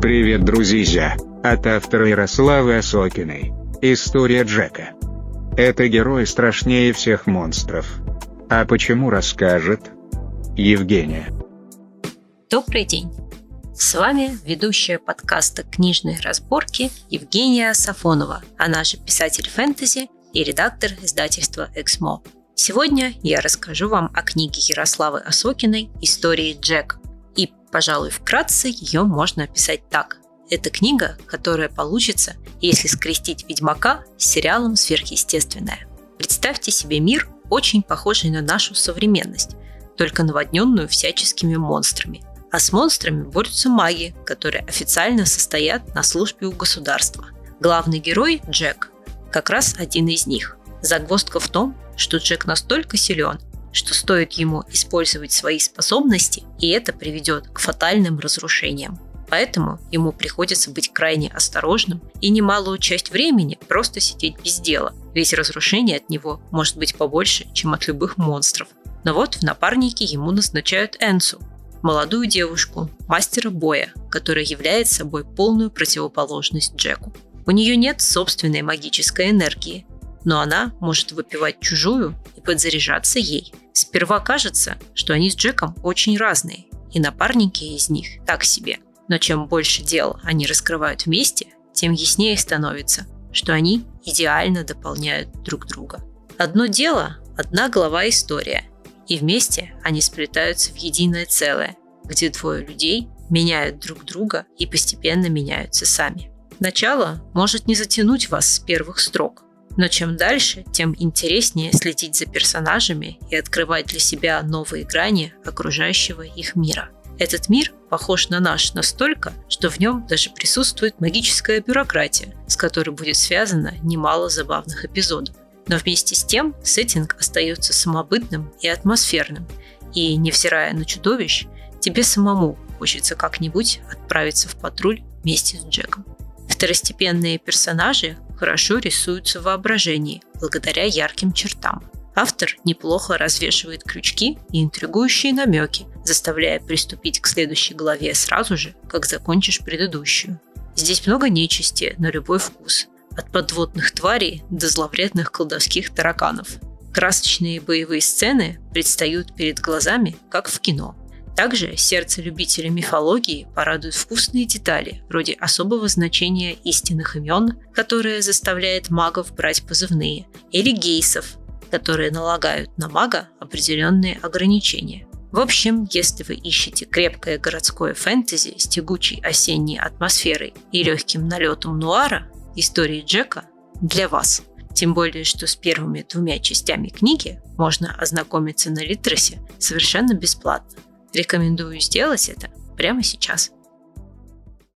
Привет, друзья! От автора Ярославы Осокиной. История Джека. Это герой страшнее всех монстров. А почему расскажет? Евгения. Добрый день! С вами ведущая подкаста «Книжные разборки» Евгения Сафонова, она же писатель фэнтези и редактор издательства «Эксмо». Сегодня я расскажу вам о книге Ярославы Осокиной «Истории Джек». Пожалуй, вкратце ее можно описать так. Это книга, которая получится, если скрестить Ведьмака с сериалом «Сверхъестественное». Представьте себе мир, очень похожий на нашу современность, только наводненную всяческими монстрами. А с монстрами борются маги, которые официально состоят на службе у государства. Главный герой, Джек, как раз один из них. Загвоздка в том, что Джек настолько силен, что стоит ему использовать свои способности, и это приведет к фатальным разрушениям. Поэтому ему приходится быть крайне осторожным и немалую часть времени просто сидеть без дела, ведь разрушение от него может быть побольше, чем от любых монстров. Но вот в напарнике ему назначают Энсу, молодую девушку, мастера боя, которая является собой полную противоположность Джеку. У нее нет собственной магической энергии, но она может выпивать чужую и подзаряжаться ей. Сперва кажется, что они с Джеком очень разные, и напарники из них так себе. Но чем больше дел они раскрывают вместе, тем яснее становится, что они идеально дополняют друг друга. Одно дело – одна глава история, и вместе они сплетаются в единое целое, где двое людей меняют друг друга и постепенно меняются сами. Начало может не затянуть вас с первых строк, но чем дальше, тем интереснее следить за персонажами и открывать для себя новые грани окружающего их мира. Этот мир похож на наш настолько, что в нем даже присутствует магическая бюрократия, с которой будет связано немало забавных эпизодов. Но вместе с тем сеттинг остается самобытным и атмосферным, и, невзирая на чудовищ, тебе самому хочется как-нибудь отправиться в патруль вместе с Джеком. Второстепенные персонажи хорошо рисуются в воображении благодаря ярким чертам. Автор неплохо развешивает крючки и интригующие намеки, заставляя приступить к следующей главе сразу же, как закончишь предыдущую. Здесь много нечисти на любой вкус, от подводных тварей до зловредных колдовских тараканов. Красочные боевые сцены предстают перед глазами, как в кино – также сердце любителя мифологии порадует вкусные детали, вроде особого значения истинных имен, которое заставляет магов брать позывные, или гейсов, которые налагают на мага определенные ограничения. В общем, если вы ищете крепкое городское фэнтези с тягучей осенней атмосферой и легким налетом нуара, истории Джека для вас. Тем более, что с первыми двумя частями книги можно ознакомиться на Литресе совершенно бесплатно. Рекомендую сделать это прямо сейчас.